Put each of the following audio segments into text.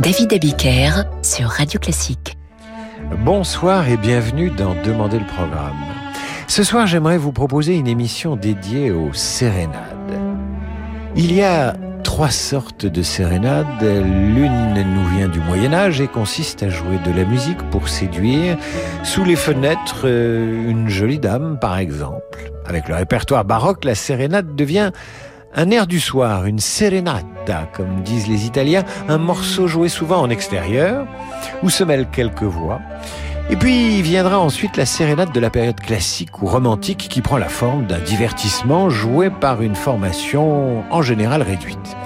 David Abiker sur Radio Classique. Bonsoir et bienvenue dans Demander le programme. Ce soir, j'aimerais vous proposer une émission dédiée aux sérénades. Il y a trois sortes de sérénades. L'une nous vient du Moyen Âge et consiste à jouer de la musique pour séduire sous les fenêtres euh, une jolie dame, par exemple. Avec le répertoire baroque, la sérénade devient un air du soir, une serenata, comme disent les Italiens, un morceau joué souvent en extérieur, où se mêlent quelques voix. Et puis viendra ensuite la sérénade de la période classique ou romantique qui prend la forme d'un divertissement joué par une formation en général réduite.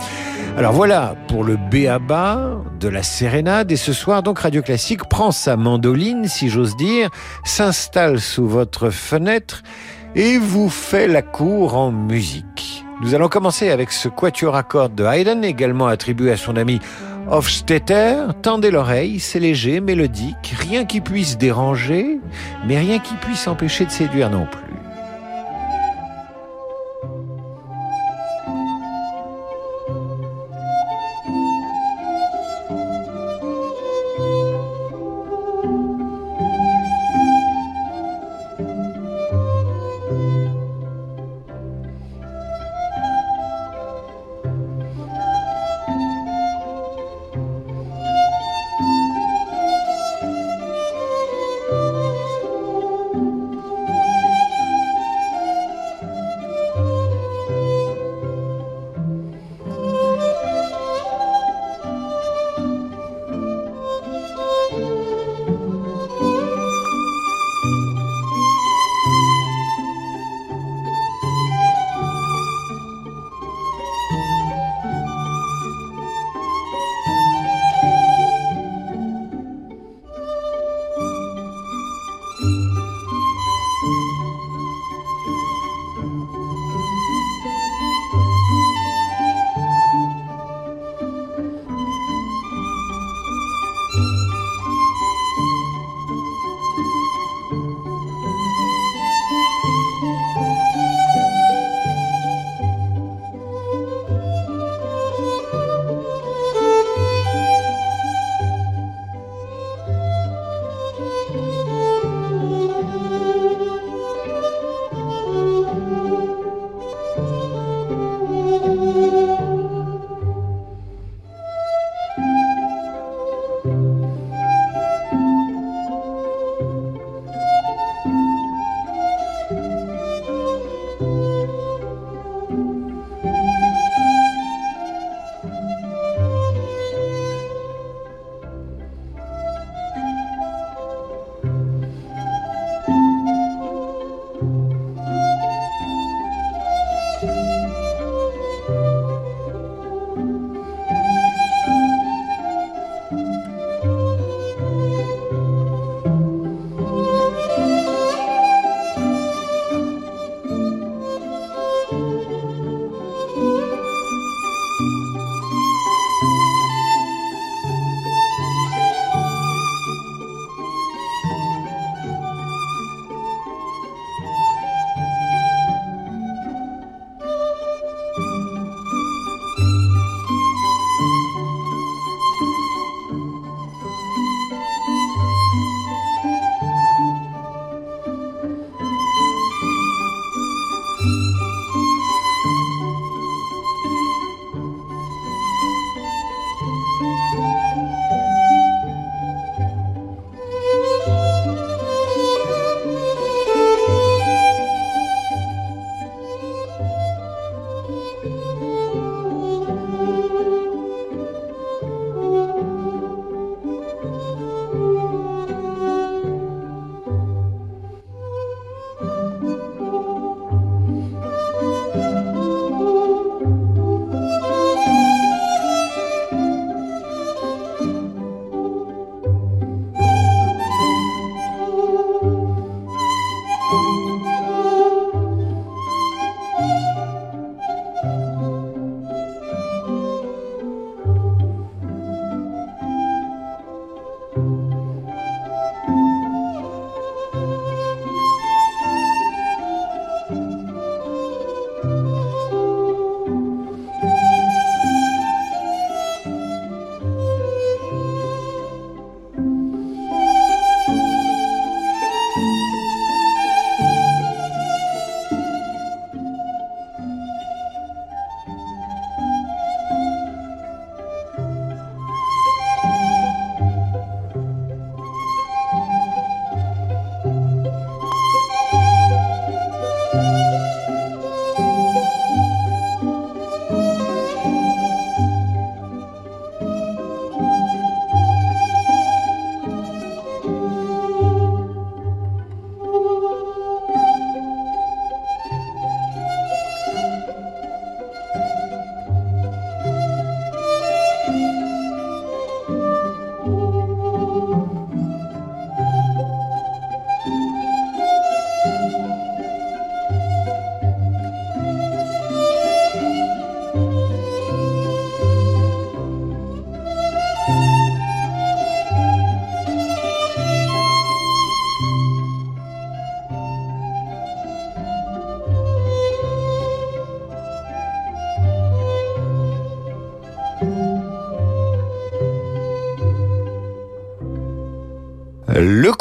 Alors voilà pour le béaba de la sérénade et ce soir donc Radio Classique prend sa mandoline si j'ose dire, s'installe sous votre fenêtre et vous fait la cour en musique. Nous allons commencer avec ce quatuor à cordes de Haydn, également attribué à son ami Hofstetter. Tendez l'oreille, c'est léger, mélodique, rien qui puisse déranger, mais rien qui puisse empêcher de séduire non plus.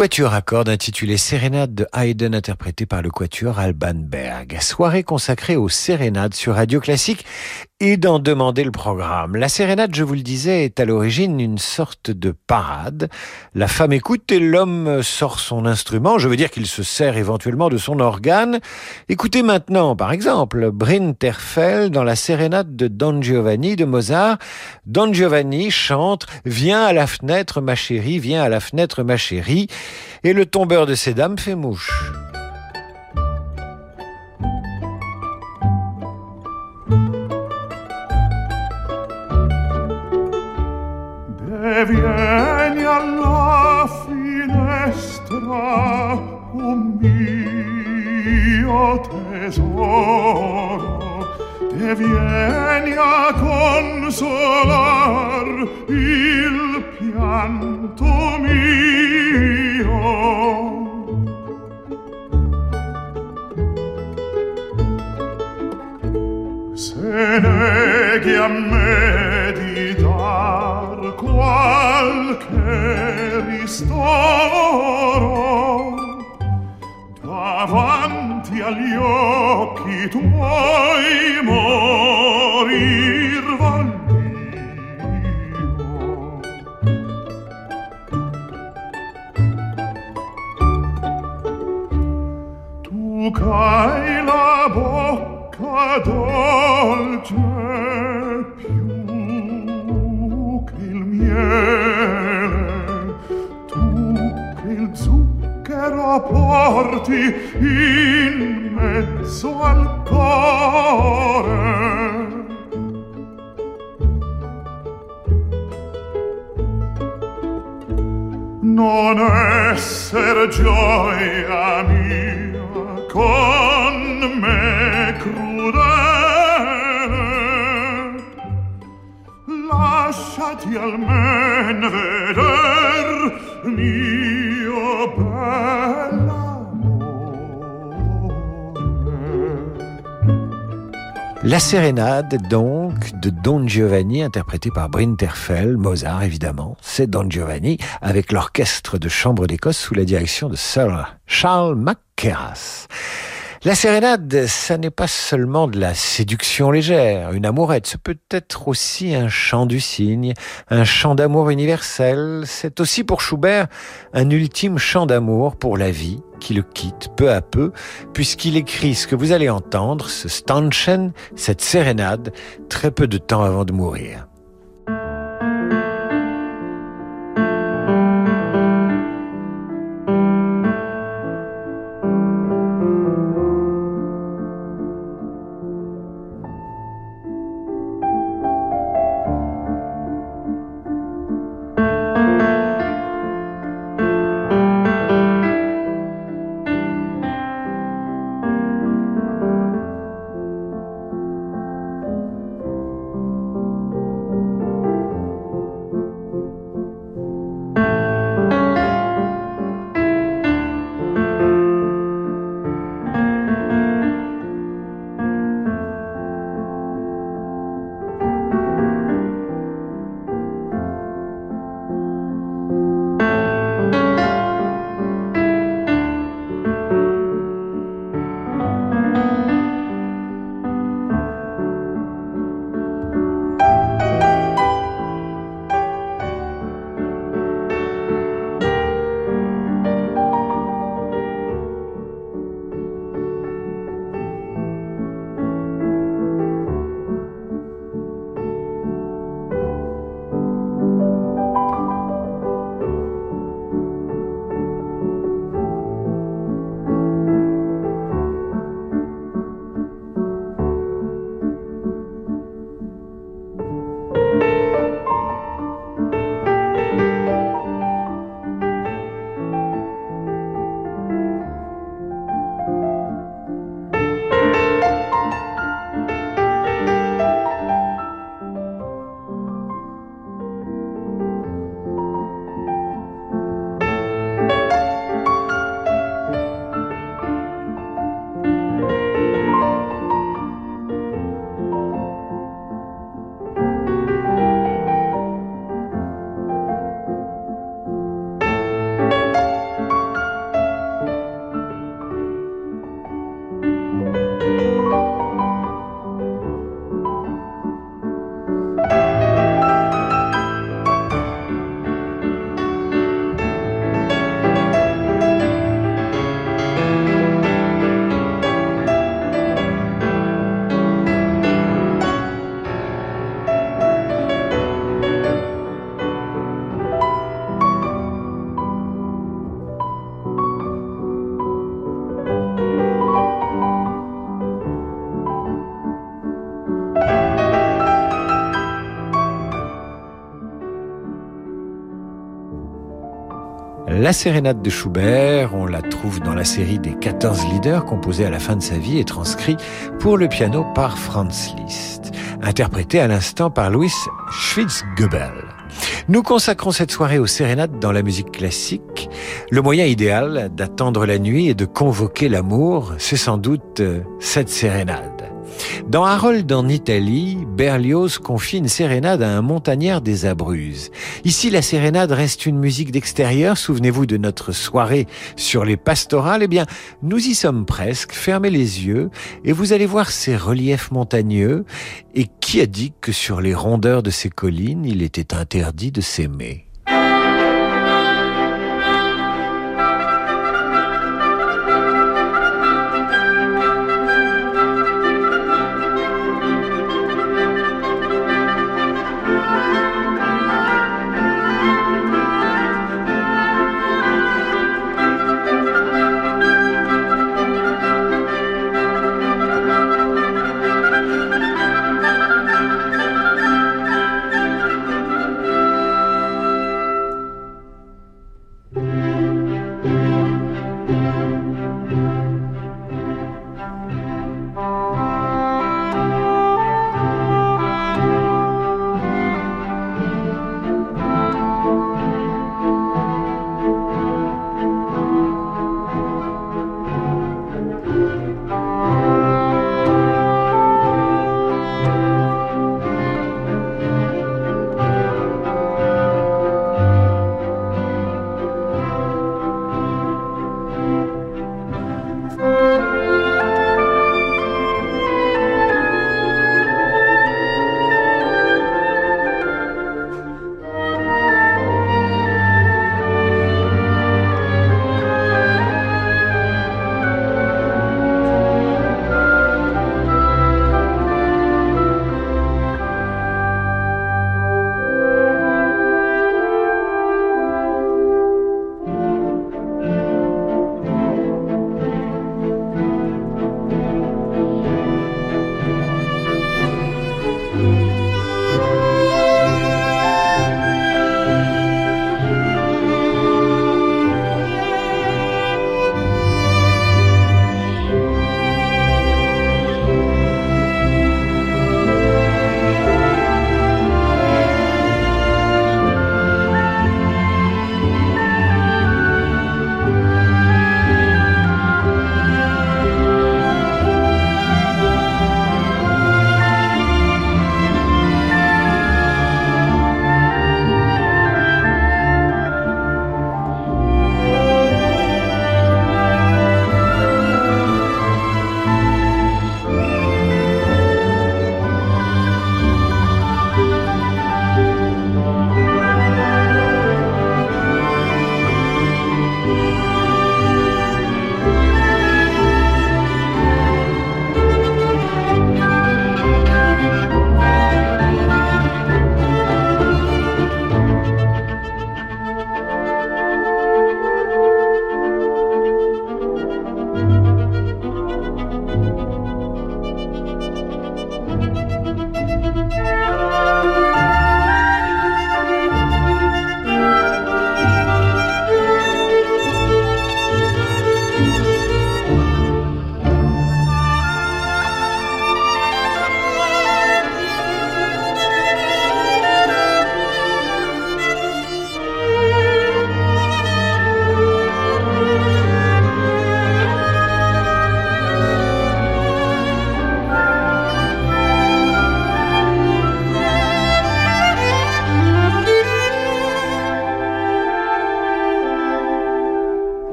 Quatuor à cordes intitulé Sérénade de Haydn interprété par le quatuor Alban Berg. Soirée consacrée aux sérénades sur Radio Classique et d'en demander le programme. La sérénade, je vous le disais, est à l'origine une sorte de parade. La femme écoute et l'homme sort son instrument. Je veux dire qu'il se sert éventuellement de son organe. Écoutez maintenant, par exemple, Bryn Terfel dans la sérénade de Don Giovanni de Mozart. Don Giovanni chante Viens à la fenêtre, ma chérie, viens à la fenêtre, ma chérie. Et le tombeur de ces dames fait mouche. Vieni alla finestra, oh mio tesoro, e vieni a consolar il pianto mio. Se neghi a me di dar qualche ristoro davanti agli occhi tuoi morir tu c'hai la bocca dolce miele tu che il zucchero porti in mezzo al cuore. Non esser gioia mia con La sérénade, donc, de Don Giovanni, interprétée par Bryn Terfel, Mozart évidemment. C'est Don Giovanni, avec l'orchestre de chambre d'Écosse sous la direction de Sir Charles McKerras. La sérénade, ça n'est pas seulement de la séduction légère, une amourette, ce peut être aussi un chant du cygne, un chant d'amour universel, c'est aussi pour Schubert un ultime chant d'amour pour la vie qui le quitte peu à peu, puisqu'il écrit ce que vous allez entendre, ce Stanchen, cette sérénade, très peu de temps avant de mourir. La sérénade de Schubert, on la trouve dans la série des 14 leaders composés à la fin de sa vie et transcrits pour le piano par Franz Liszt, interprété à l'instant par Louis Schwitzgebel. Nous consacrons cette soirée aux sérénades dans la musique classique. Le moyen idéal d'attendre la nuit et de convoquer l'amour, c'est sans doute euh, cette sérénade. Dans Harold en Italie, Berlioz confie une sérénade à un montagnard des Abruzes. Ici, la sérénade reste une musique d'extérieur. Souvenez-vous de notre soirée sur les pastorales. Eh bien, nous y sommes presque. Fermez les yeux et vous allez voir ces reliefs montagneux. Et qui a dit que sur les rondeurs de ces collines, il était interdit de s'aimer?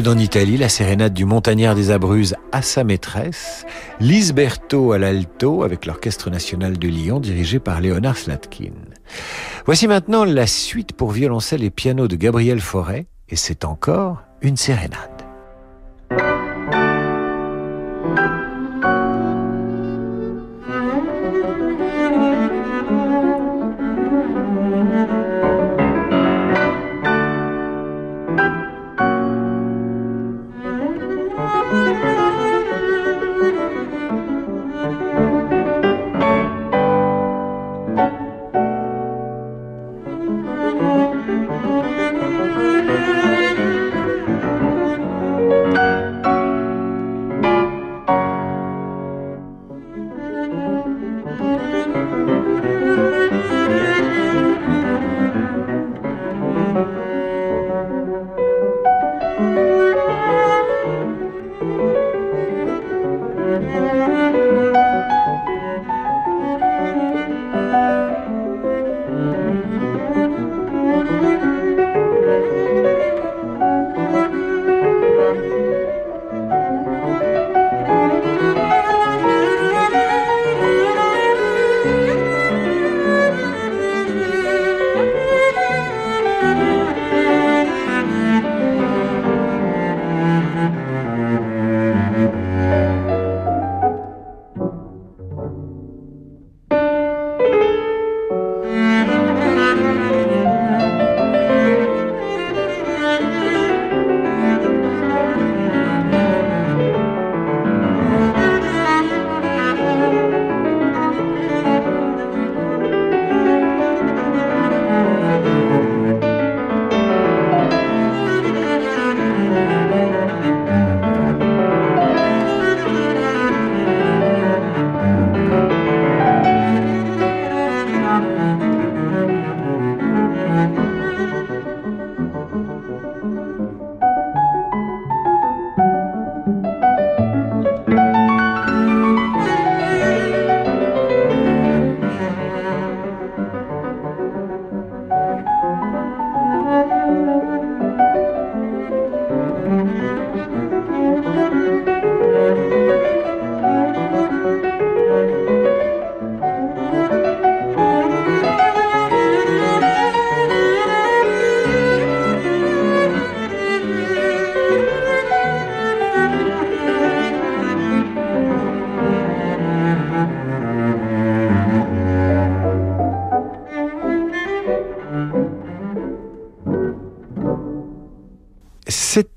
Harold en Italie, la sérénade du montagnard des Abruzes à sa maîtresse, Lisberto à l'alto avec l'Orchestre national de Lyon dirigé par Léonard Slatkin. Voici maintenant la suite pour violoncelle et piano de Gabriel Fauré, et c'est encore une sérénade.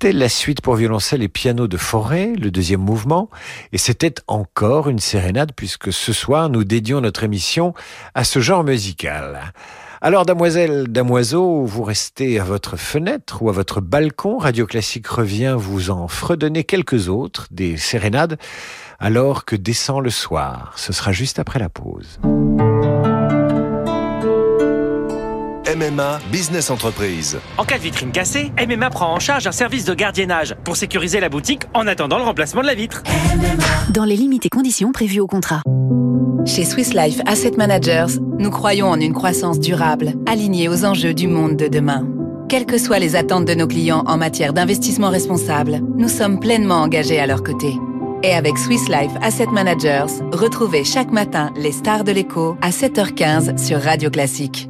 C'était la suite pour violoncelle et piano de Forêt, le deuxième mouvement, et c'était encore une sérénade puisque ce soir nous dédions notre émission à ce genre musical. Alors, damoiselle, damoiseau, vous restez à votre fenêtre ou à votre balcon. Radio Classique revient vous en fredonner quelques autres, des sérénades, alors que descend le soir. Ce sera juste après la pause. MMA Business Entreprise. En cas de vitrine cassée, MMA prend en charge un service de gardiennage pour sécuriser la boutique en attendant le remplacement de la vitre. Dans les limites et conditions prévues au contrat. Chez Swiss Life Asset Managers, nous croyons en une croissance durable, alignée aux enjeux du monde de demain. Quelles que soient les attentes de nos clients en matière d'investissement responsable, nous sommes pleinement engagés à leur côté. Et avec Swiss Life Asset Managers, retrouvez chaque matin les stars de l'écho à 7h15 sur Radio Classique.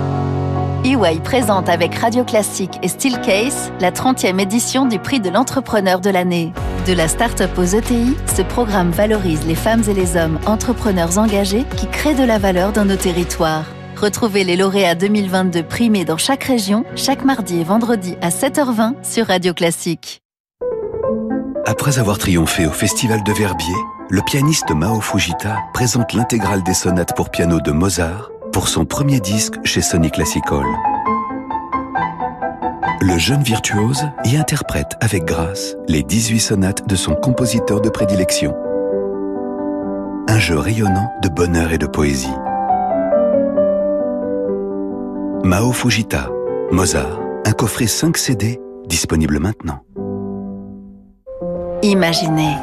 EY présente avec Radio Classique et Steelcase la 30e édition du prix de l'entrepreneur de l'année. De la start-up aux ETI, ce programme valorise les femmes et les hommes entrepreneurs engagés qui créent de la valeur dans nos territoires. Retrouvez les lauréats 2022 primés dans chaque région, chaque mardi et vendredi à 7h20 sur Radio Classique. Après avoir triomphé au Festival de Verbier, le pianiste Mao Fujita présente l'intégrale des sonates pour piano de Mozart pour son premier disque chez Sony Classical. le jeune virtuose y interprète avec grâce les 18 sonates de son compositeur de prédilection. Un jeu rayonnant de bonheur et de poésie. Mao Fujita, Mozart, un coffret 5 CD disponible maintenant. Imaginez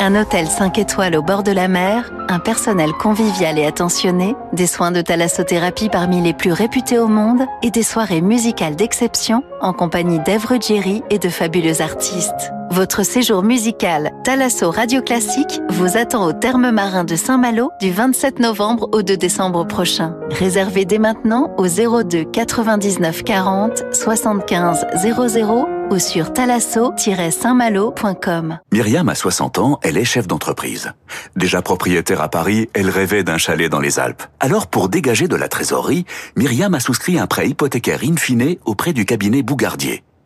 un hôtel 5 étoiles au bord de la mer, un personnel convivial et attentionné, des soins de thalassothérapie parmi les plus réputés au monde et des soirées musicales d'exception en compagnie d'Ève Ruggieri et de fabuleux artistes. Votre séjour musical Thalasso Radio Classique vous attend au terme marin de Saint-Malo du 27 novembre au 2 décembre prochain. Réservez dès maintenant au 02 99 40 75 00 ou sur talasso-saintmalo.com. Myriam a 60 ans, elle est chef d'entreprise. Déjà propriétaire à Paris, elle rêvait d'un chalet dans les Alpes. Alors pour dégager de la trésorerie, Myriam a souscrit un prêt hypothécaire in fine auprès du cabinet Bougardier.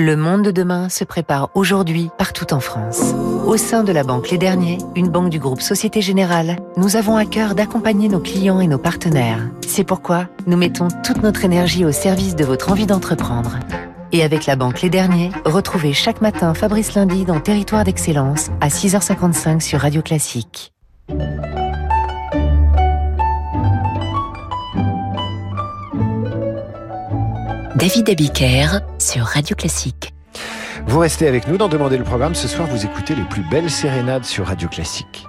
Le monde de demain se prépare aujourd'hui partout en France. Au sein de la Banque Les Derniers, une banque du groupe Société Générale, nous avons à cœur d'accompagner nos clients et nos partenaires. C'est pourquoi nous mettons toute notre énergie au service de votre envie d'entreprendre. Et avec la Banque Les Derniers, retrouvez chaque matin Fabrice Lundi dans Territoire d'Excellence à 6h55 sur Radio Classique. David Abiker sur Radio Classique. Vous restez avec nous dans Demander le programme. Ce soir, vous écoutez les plus belles sérénades sur Radio Classique.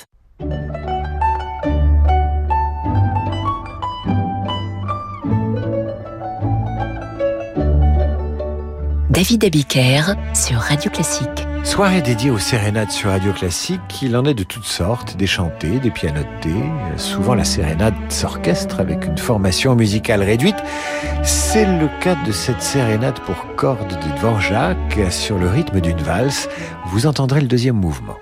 David Abiker sur Radio Classique. Soirée dédiée aux sérénades sur Radio Classique. Il en est de toutes sortes, des chantés, des pianotés. Souvent la sérénade s'orchestre avec une formation musicale réduite. C'est le cas de cette sérénade pour cordes de Dvorak sur le rythme d'une valse. Vous entendrez le deuxième mouvement.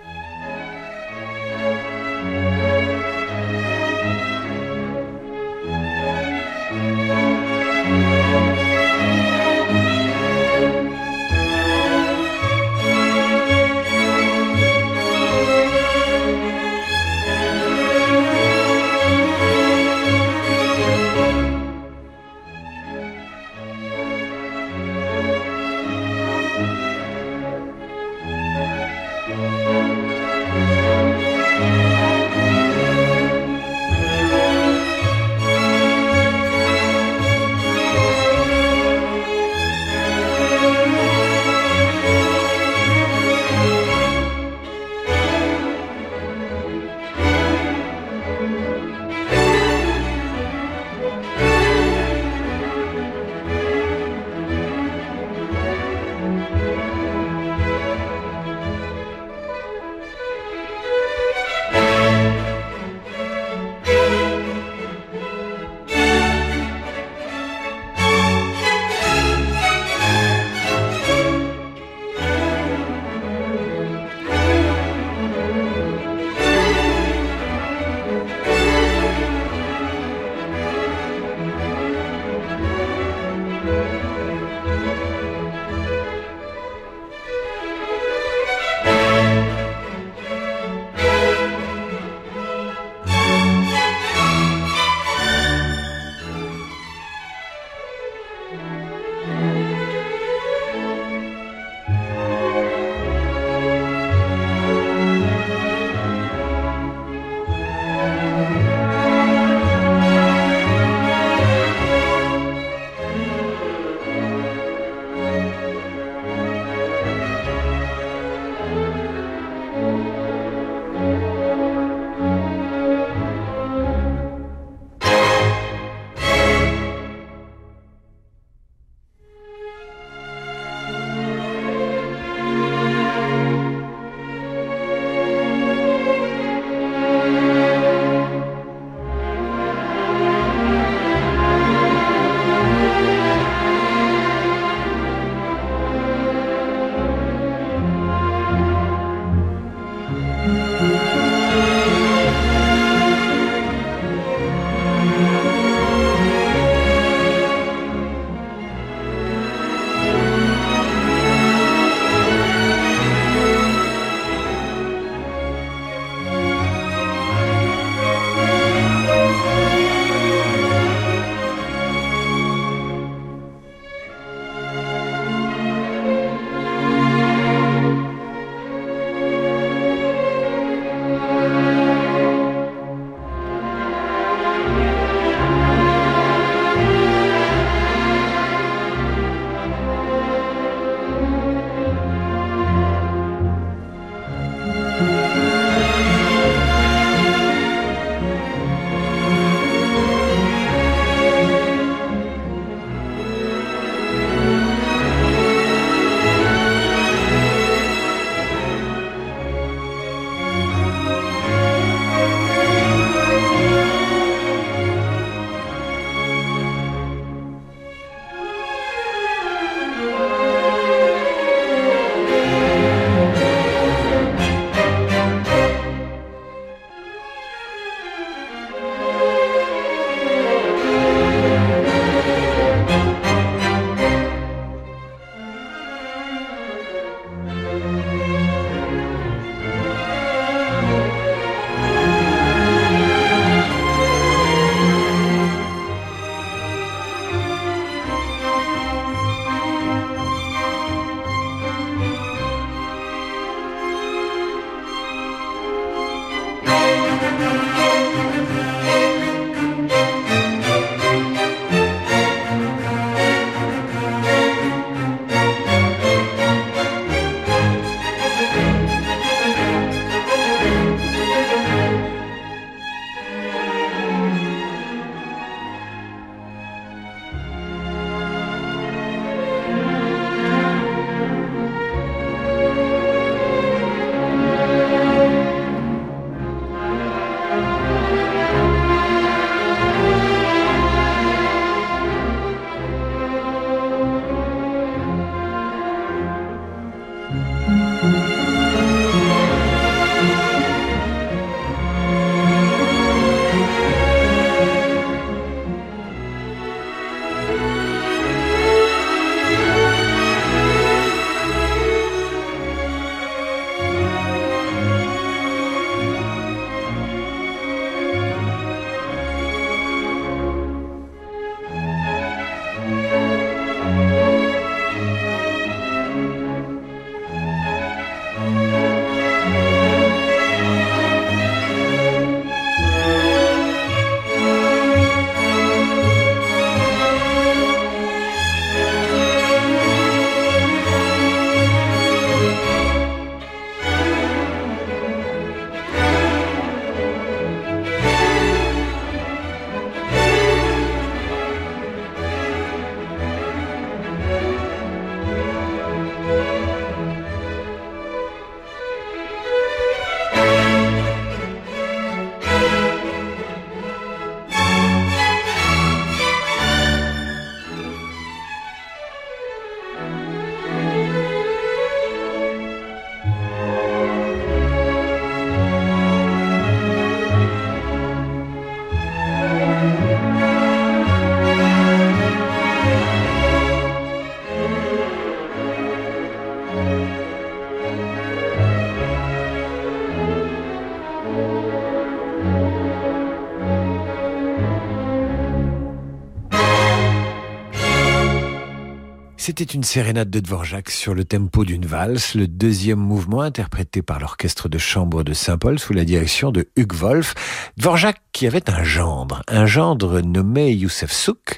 C'était une sérénade de Dvorak sur le tempo d'une valse, le deuxième mouvement interprété par l'orchestre de chambre de Saint-Paul sous la direction de Hugues Wolf. Dvorak qui avait un gendre, un gendre nommé Youssef Souk.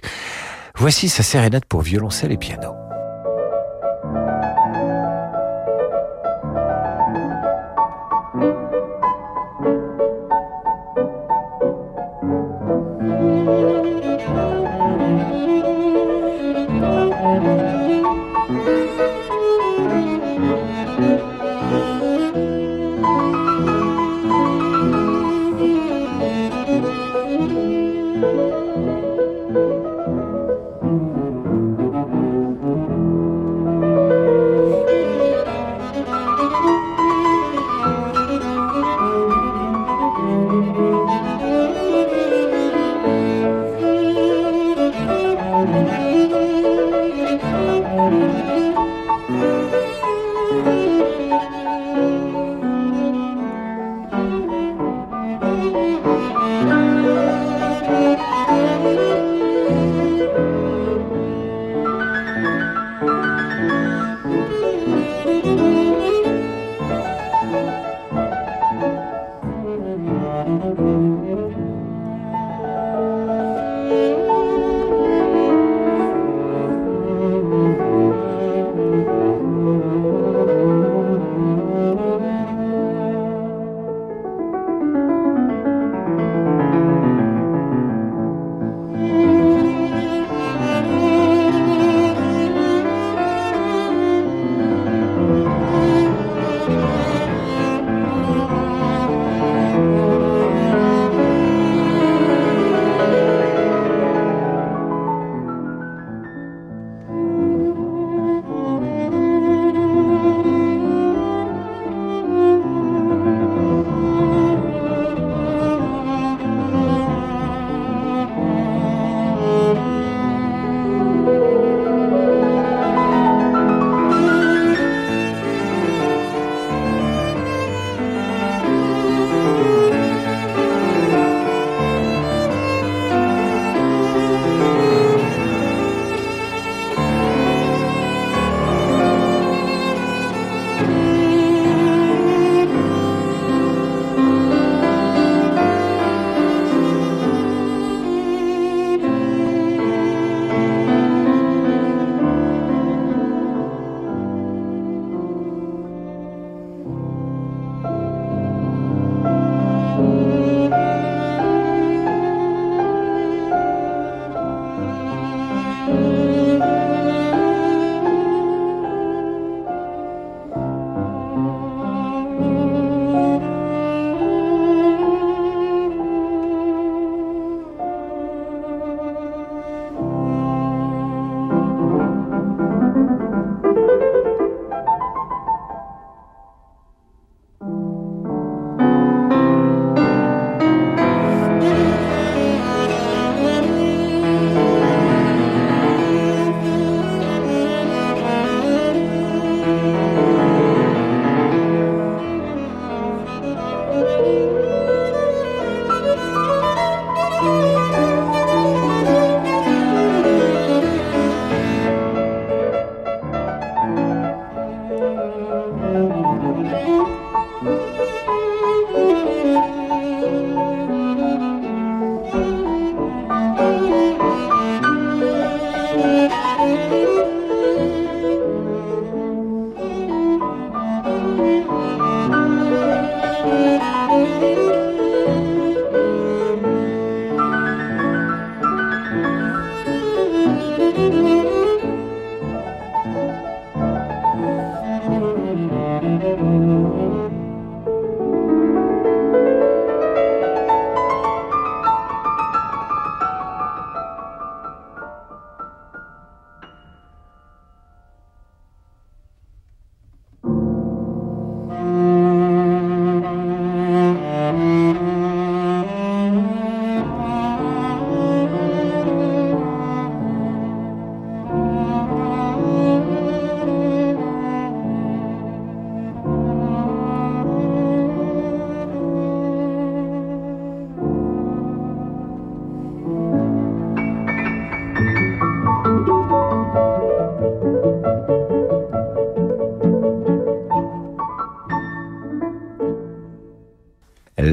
Voici sa sérénade pour violoncelle et piano.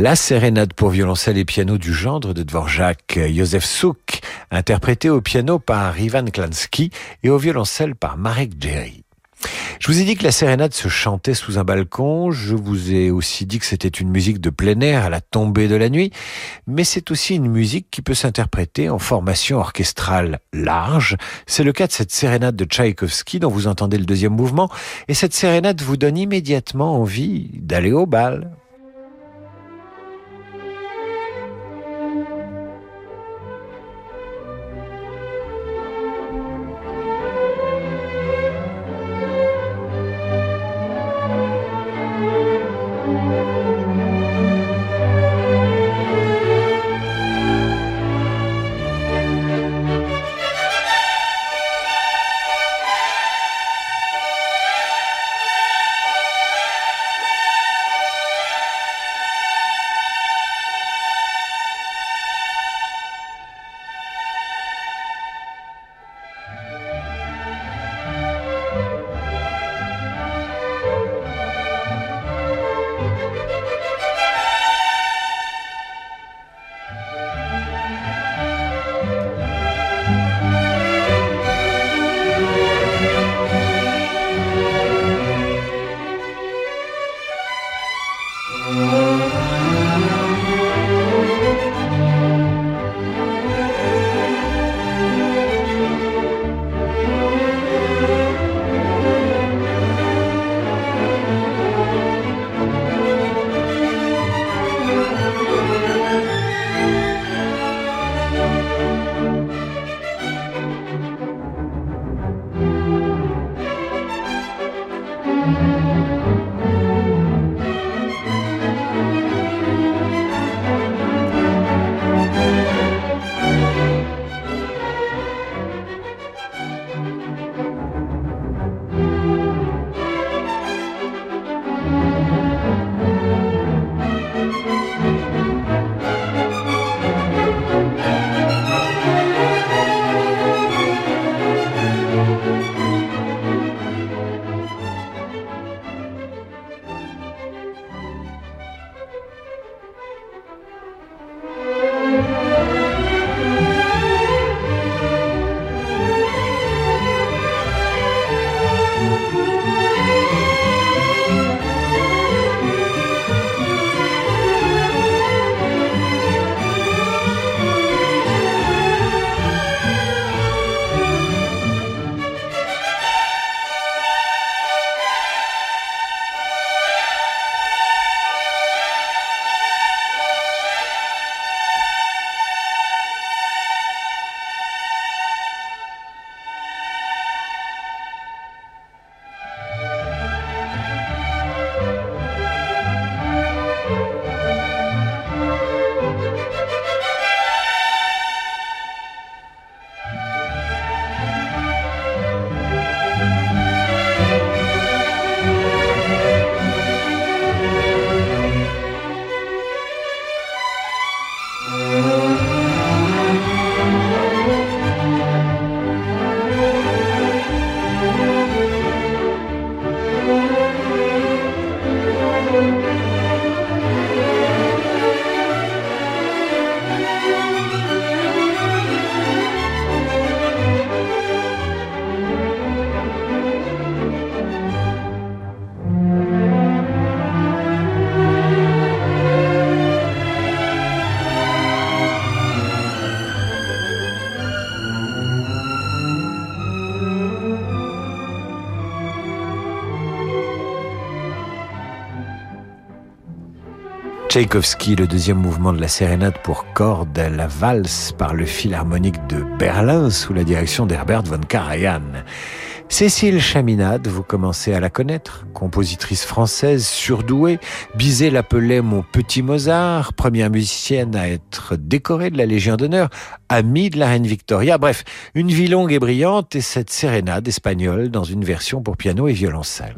La sérénade pour violoncelle et piano du gendre de Dvorak, Josef Souk, interprété au piano par Ivan Klansky et au violoncelle par Marek Jerry. Je vous ai dit que la sérénade se chantait sous un balcon, je vous ai aussi dit que c'était une musique de plein air à la tombée de la nuit, mais c'est aussi une musique qui peut s'interpréter en formation orchestrale large. C'est le cas de cette sérénade de Tchaïkovski dont vous entendez le deuxième mouvement, et cette sérénade vous donne immédiatement envie d'aller au bal. Tchaïkovski, le deuxième mouvement de la sérénade pour cordes, la valse par le philharmonique de Berlin sous la direction d'Herbert von Karajan. Cécile Chaminade, vous commencez à la connaître, compositrice française surdouée. Bizet l'appelait mon petit Mozart, première musicienne à être décorée de la Légion d'honneur, amie de la reine Victoria. Bref, une vie longue et brillante et cette sérénade espagnole dans une version pour piano et violoncelle.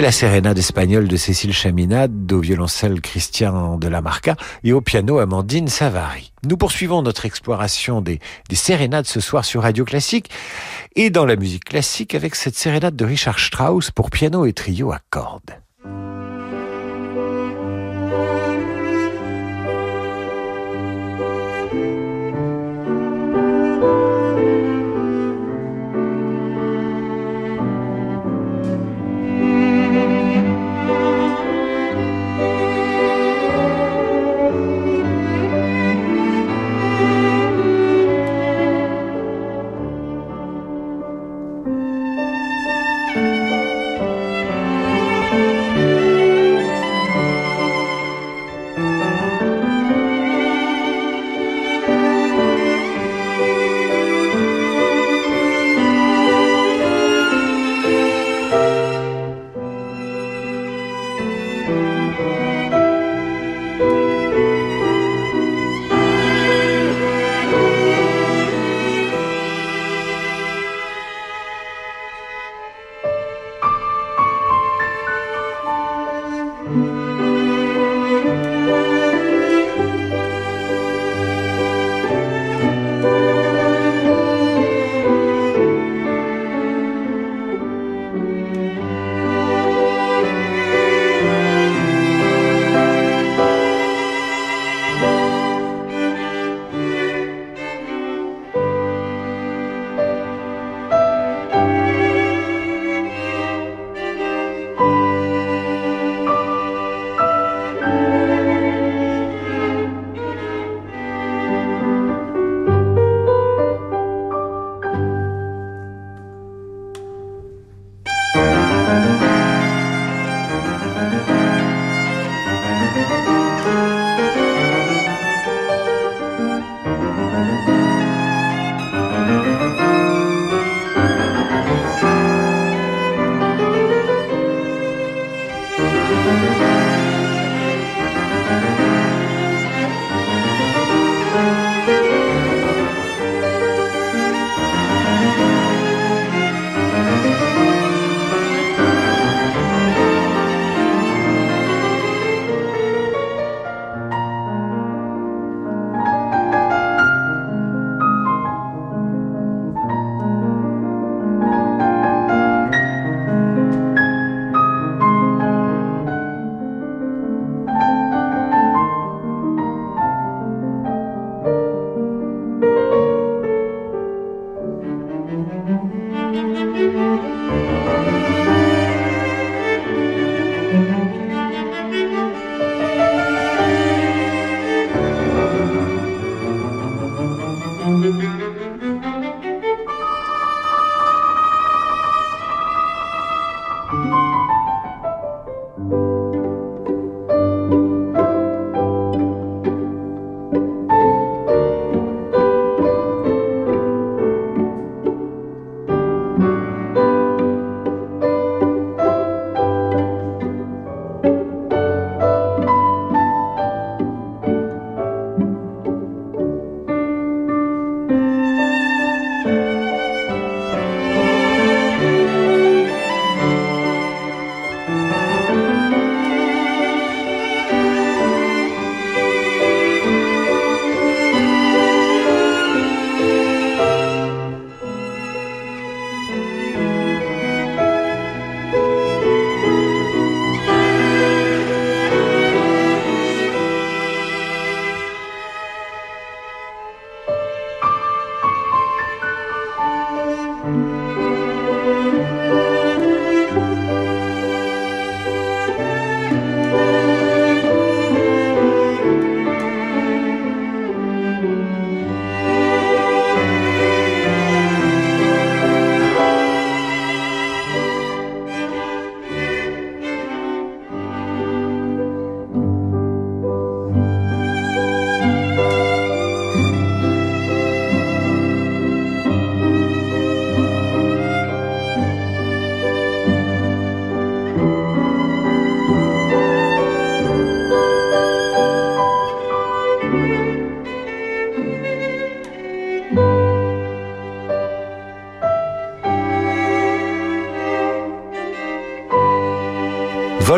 La sérénade espagnole de Cécile Chaminade, au violoncelle Christian de la Marca et au piano Amandine Savary. Nous poursuivons notre exploration des, des sérénades ce soir sur Radio Classique et dans la musique classique avec cette sérénade de Richard Strauss pour piano et trio à cordes.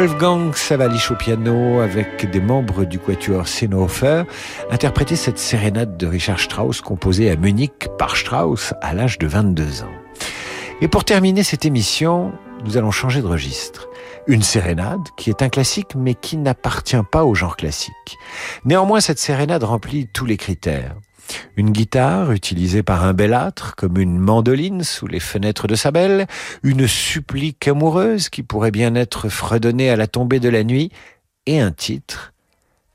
Wolfgang Savalich au piano avec des membres du quatuor Seehofer interpréter cette sérénade de Richard Strauss composée à Munich par Strauss à l'âge de 22 ans. Et pour terminer cette émission, nous allons changer de registre. Une sérénade qui est un classique mais qui n'appartient pas au genre classique. Néanmoins, cette sérénade remplit tous les critères. Une guitare utilisée par un bellâtre comme une mandoline sous les fenêtres de sa belle, une supplique amoureuse qui pourrait bien être fredonnée à la tombée de la nuit, et un titre,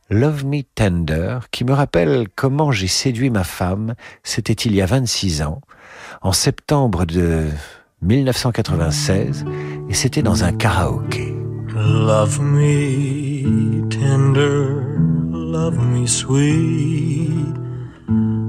Love Me Tender, qui me rappelle comment j'ai séduit ma femme, c'était il y a 26 ans, en septembre de 1996, et c'était dans un karaoké. Love me tender, love me sweet.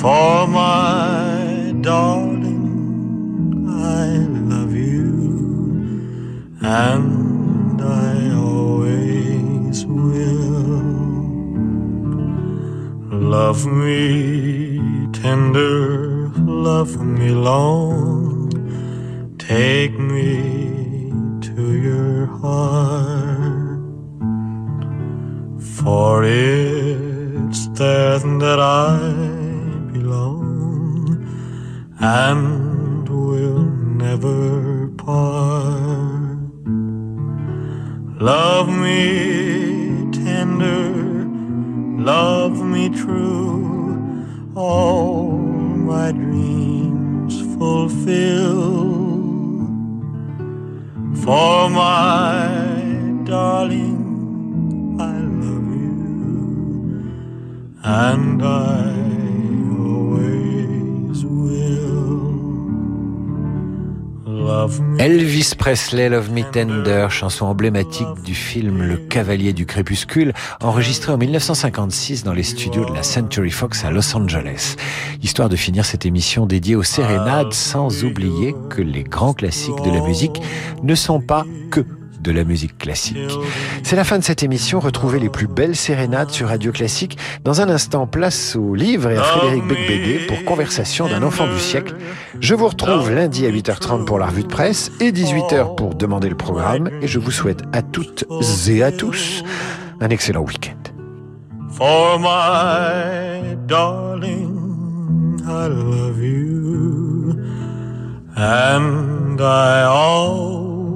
for my darling, I love you, and I always will. Love me tender, love me long, take me to your heart, for it's there that I and will never part. Love me tender, love me true, all my dreams fulfill. For my darling, I love you, and I Elvis Presley, Love Me Tender, chanson emblématique du film Le Cavalier du Crépuscule, enregistré en 1956 dans les studios de la Century Fox à Los Angeles. Histoire de finir cette émission dédiée aux sérénades, sans oublier que les grands classiques de la musique ne sont pas que de la musique classique. C'est la fin de cette émission. Retrouvez les plus belles sérénades sur Radio Classique. Dans un instant, place au livre et à Frédéric Becbédé pour Conversation d'un enfant du siècle. Je vous retrouve lundi à 8h30 pour la revue de presse et 18h pour demander le programme. Et je vous souhaite à toutes et à tous un excellent week-end. For my darling, I love you, and I always